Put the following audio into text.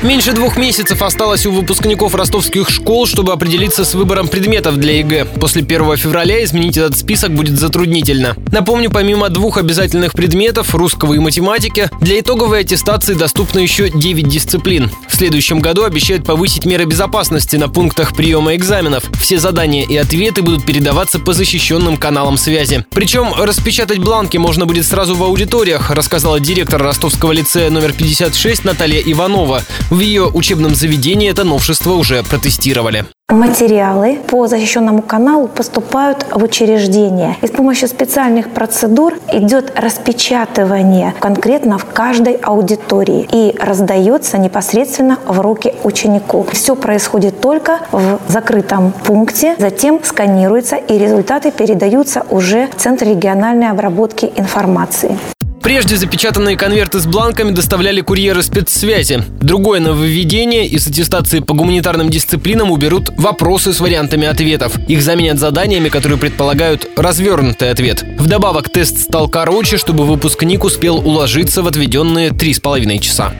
Меньше двух месяцев осталось у выпускников ростовских школ, чтобы определиться с выбором предметов для ЕГЭ. После 1 февраля изменить этот список будет затруднительно. Напомню, помимо двух обязательных предметов, русского и математики, для итоговой аттестации доступно еще 9 дисциплин. В следующем году обещают повысить меры безопасности на пунктах приема экзаменов. Все задания и ответы будут передаваться по защищенным каналам связи. Причем распечатать бланки можно будет сразу в аудиториях, рассказала директор Ростовского лицея номер 56 Наталья Иванова. В ее учебном заведении это новшество уже протестировали. Материалы по защищенному каналу поступают в учреждение. И с помощью специальных процедур идет распечатывание конкретно в каждой аудитории и раздается непосредственно в руки ученику. Все происходит только в закрытом пункте, затем сканируется и результаты передаются уже в Центр региональной обработки информации. Прежде запечатанные конверты с бланками доставляли курьеры спецсвязи. Другое нововведение – из аттестации по гуманитарным дисциплинам уберут вопросы с вариантами ответов. Их заменят заданиями, которые предполагают развернутый ответ. Вдобавок тест стал короче, чтобы выпускник успел уложиться в отведенные три с половиной часа.